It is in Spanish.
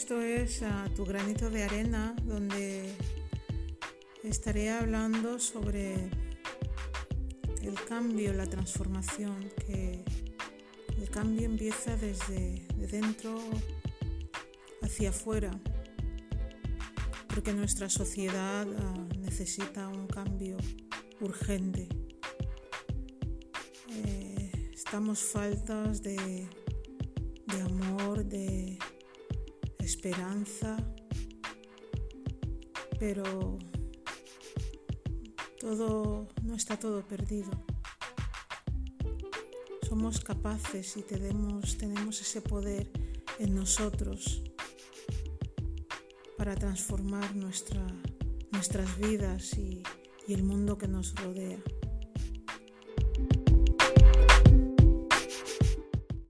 esto es Tu granito de arena, donde estaré hablando sobre el cambio, la transformación, que el cambio empieza desde de dentro hacia afuera, porque nuestra sociedad ah, necesita un cambio urgente. Eh, estamos faltas de, de amor, de esperanza, pero todo no está todo perdido. Somos capaces y tenemos, tenemos ese poder en nosotros para transformar nuestra, nuestras vidas y, y el mundo que nos rodea.